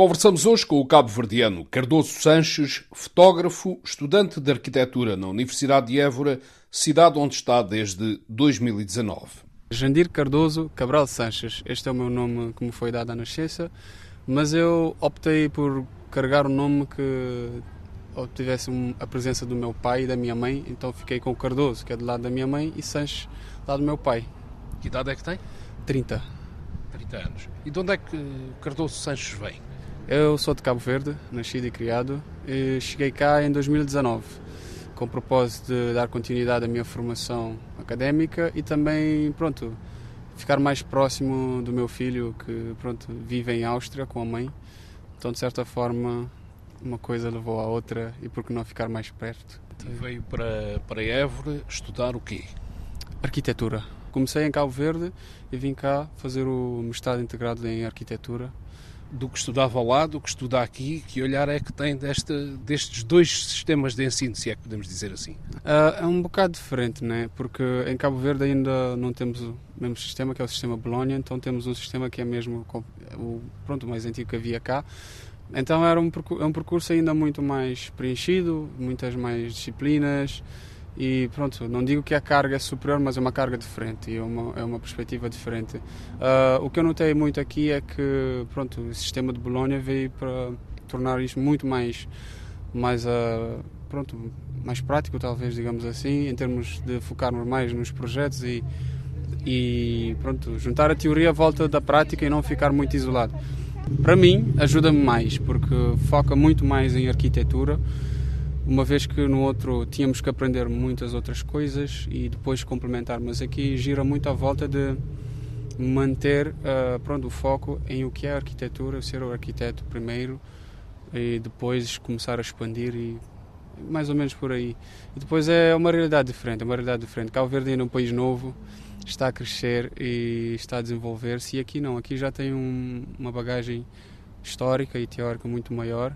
Conversamos hoje com o cabo-verdiano Cardoso Sanches, fotógrafo, estudante de arquitetura na Universidade de Évora, cidade onde está desde 2019. Jandir Cardoso Cabral Sanches, este é o meu nome que me foi dado à nascença, mas eu optei por carregar um nome que obtivesse a presença do meu pai e da minha mãe, então fiquei com Cardoso, que é do lado da minha mãe, e Sanches, do lado do meu pai. Que idade é que tem? 30. 30 anos. E de onde é que Cardoso Sanches vem? Eu sou de Cabo Verde, nascido e criado, e cheguei cá em 2019 com o propósito de dar continuidade à minha formação académica e também, pronto, ficar mais próximo do meu filho que, pronto, vive em Áustria com a mãe. Então, de certa forma, uma coisa levou à outra e por que não ficar mais perto. E veio para, para Évora estudar o quê? Arquitetura. Comecei em Cabo Verde e vim cá fazer o mestrado integrado em arquitetura do que estudava lá, do que estuda aqui, que olhar é que tem desta, destes dois sistemas de ensino, se é que podemos dizer assim? Uh, é um bocado diferente, né? porque em Cabo Verde ainda não temos o mesmo sistema, que é o sistema Bolonha, então temos um sistema que é mesmo o pronto, mais antigo que havia cá. Então era um, é um percurso ainda muito mais preenchido, muitas mais disciplinas, e pronto, não digo que a carga é superior, mas é uma carga diferente e é uma, é uma perspectiva diferente. Uh, o que eu notei muito aqui é que pronto, o sistema de Bolonha veio para tornar isto muito mais, mais, uh, pronto, mais prático, talvez, digamos assim, em termos de focarmos mais nos projetos e, e pronto, juntar a teoria à volta da prática e não ficar muito isolado. Para mim, ajuda-me mais, porque foca muito mais em arquitetura uma vez que no outro tínhamos que aprender muitas outras coisas e depois complementar, mas aqui gira muito à volta de manter uh, pronto, o foco em o que é arquitetura, ser o arquiteto primeiro e depois começar a expandir e mais ou menos por aí. E depois é uma realidade diferente, é uma realidade diferente. Cabo Verde é um país novo, está a crescer e está a desenvolver-se e aqui não, aqui já tem um, uma bagagem histórica e teórica muito maior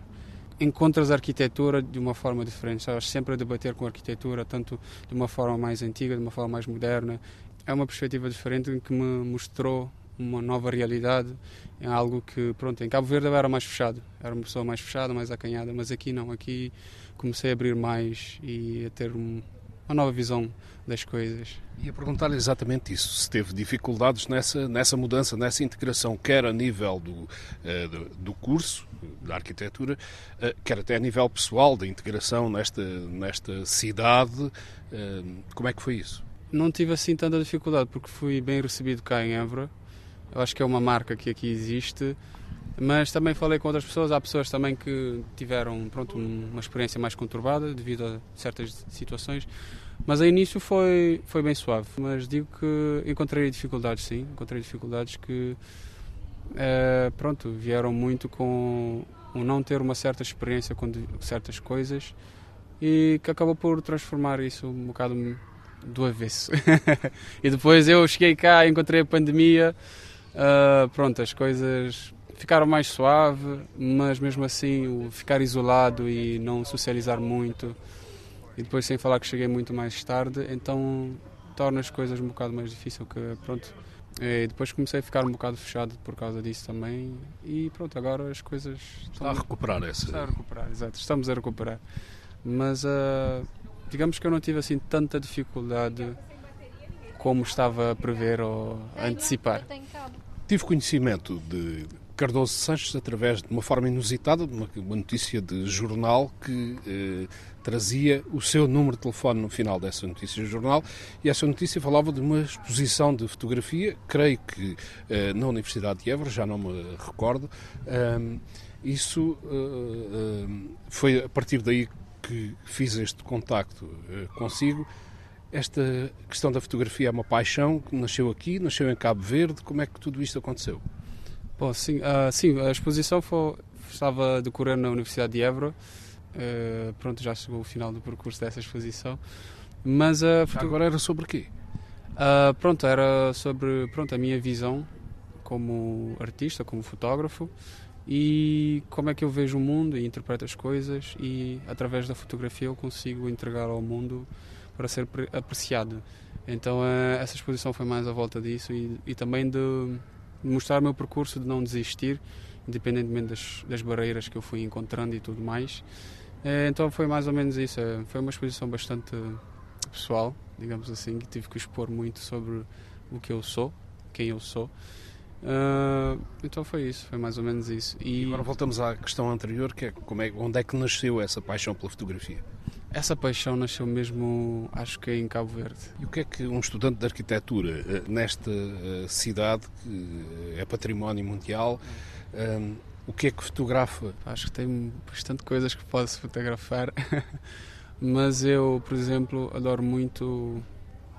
encontras a arquitetura de uma forma diferente. Estás sempre a debater com a arquitetura, tanto de uma forma mais antiga, de uma forma mais moderna. É uma perspectiva diferente que me mostrou uma nova realidade. É algo que, pronto, em Cabo Verde eu era mais fechado. Era uma pessoa mais fechada, mais acanhada, mas aqui não. Aqui comecei a abrir mais e a ter um, uma nova visão das coisas. E a perguntar-lhe exatamente isso, se teve dificuldades nessa, nessa mudança, nessa integração, quer a nível do, uh, do, curso, da arquitetura, uh, quer até a nível pessoal, da integração nesta, nesta cidade. Uh, como é que foi isso? Não tive assim tanta dificuldade, porque fui bem recebido cá em Évora. Eu acho que é uma marca que aqui existe mas também falei com outras pessoas, há pessoas também que tiveram pronto, uma experiência mais conturbada devido a certas situações, mas a início foi, foi bem suave. Mas digo que encontrei dificuldades, sim, encontrei dificuldades que é, pronto, vieram muito com o não ter uma certa experiência com certas coisas e que acabou por transformar isso um bocado do avesso. e depois eu cheguei cá, encontrei a pandemia, uh, pronto, as coisas ficaram mais suave, mas mesmo assim o ficar isolado e não socializar muito e depois sem falar que cheguei muito mais tarde, então torna as coisas um bocado mais difícil que pronto. E depois comecei a ficar um bocado fechado por causa disso também e pronto, agora as coisas estão... Está a recuperar essa... Está a recuperar, exato, estamos a recuperar. Mas uh, digamos que eu não tive assim tanta dificuldade como estava a prever ou a antecipar. Tive conhecimento de Cardoso Sanches através de uma forma inusitada, de uma, uma notícia de jornal que eh, trazia o seu número de telefone no final dessa notícia de jornal e essa notícia falava de uma exposição de fotografia, creio que eh, na Universidade de Évora, já não me recordo. Isso uh, uh, foi a partir daí que fiz este contacto uh, consigo. Esta questão da fotografia é uma paixão que nasceu aqui, nasceu em Cabo Verde. Como é que tudo isto aconteceu? Bom, sim, uh, sim, a exposição foi, estava a decorrer na Universidade de Évora. Uh, pronto, já chegou o final do percurso dessa exposição. Mas uh, agora era sobre quê? Uh, pronto, era sobre pronto, a minha visão como artista, como fotógrafo e como é que eu vejo o mundo e interpreto as coisas e através da fotografia eu consigo entregar ao mundo para ser apreciado. Então uh, essa exposição foi mais à volta disso e, e também de mostrar o meu percurso de não desistir independentemente das, das barreiras que eu fui encontrando e tudo mais. É, então foi mais ou menos isso. É, foi uma exposição bastante pessoal, digamos assim, que tive que expor muito sobre o que eu sou, quem eu sou. Uh, então foi isso, foi mais ou menos isso. E, e agora voltamos à questão anterior, que é, como é onde é que nasceu essa paixão pela fotografia? Essa paixão nasceu mesmo, acho que em Cabo Verde. E o que é que um estudante de arquitetura eh, nesta eh, cidade que eh, é património mundial, um, o que é que fotografa? Acho que tem bastante coisas que posso fotografar, mas eu, por exemplo, adoro muito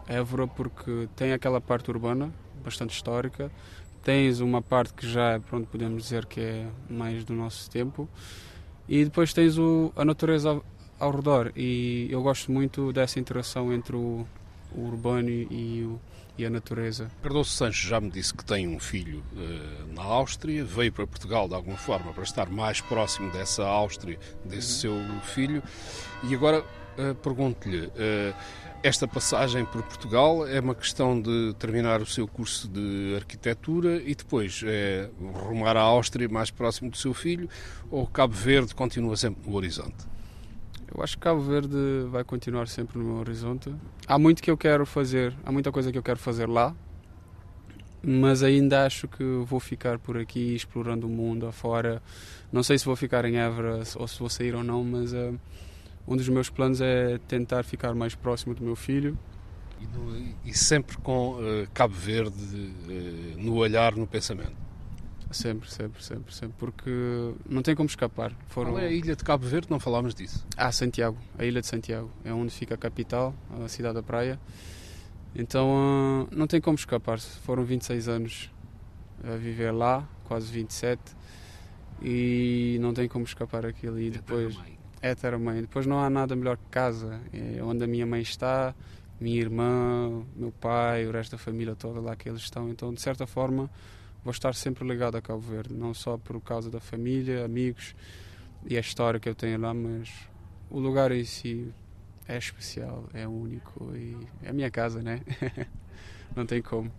Évora porque tem aquela parte urbana, bastante histórica, tens uma parte que já, pronto, podemos dizer que é mais do nosso tempo, e depois tens o, a natureza ao redor e eu gosto muito dessa interação entre o, o urbano e, o, e, a natureza. Cardoso Sanches já me disse que tem um filho uh, na Áustria, veio para Portugal de alguma forma para estar mais próximo dessa Áustria, desse uhum. seu filho, e agora uh, pergunto-lhe. Uh, esta passagem por Portugal é uma questão de terminar o seu curso de arquitetura e depois é rumar à Áustria mais próximo do seu filho ou Cabo Verde continua sempre no horizonte? Eu acho que Cabo Verde vai continuar sempre no meu horizonte. Há muito que eu quero fazer, há muita coisa que eu quero fazer lá, mas ainda acho que vou ficar por aqui explorando o mundo afora. Não sei se vou ficar em Évora ou se vou sair ou não, mas uh, um dos meus planos é tentar ficar mais próximo do meu filho. E, e sempre com uh, Cabo Verde uh, no olhar, no pensamento? Sempre, sempre, sempre, sempre, porque não tem como escapar. Foram... Qual é a ilha de Cabo Verde? Não falámos disso. Ah, Santiago, a ilha de Santiago, é onde fica a capital, a cidade da praia. Então não tem como escapar. Foram 26 anos a viver lá, quase 27, e não tem como escapar aquilo. E depois é ter mãe. Depois não há nada melhor que casa, é onde a minha mãe está, minha irmã, meu pai, o resto da família toda lá que eles estão. Então, de certa forma vou estar sempre ligado a Cabo Verde, não só por causa da família, amigos e a história que eu tenho lá, mas o lugar em si é especial, é único e é a minha casa, né? não tem como.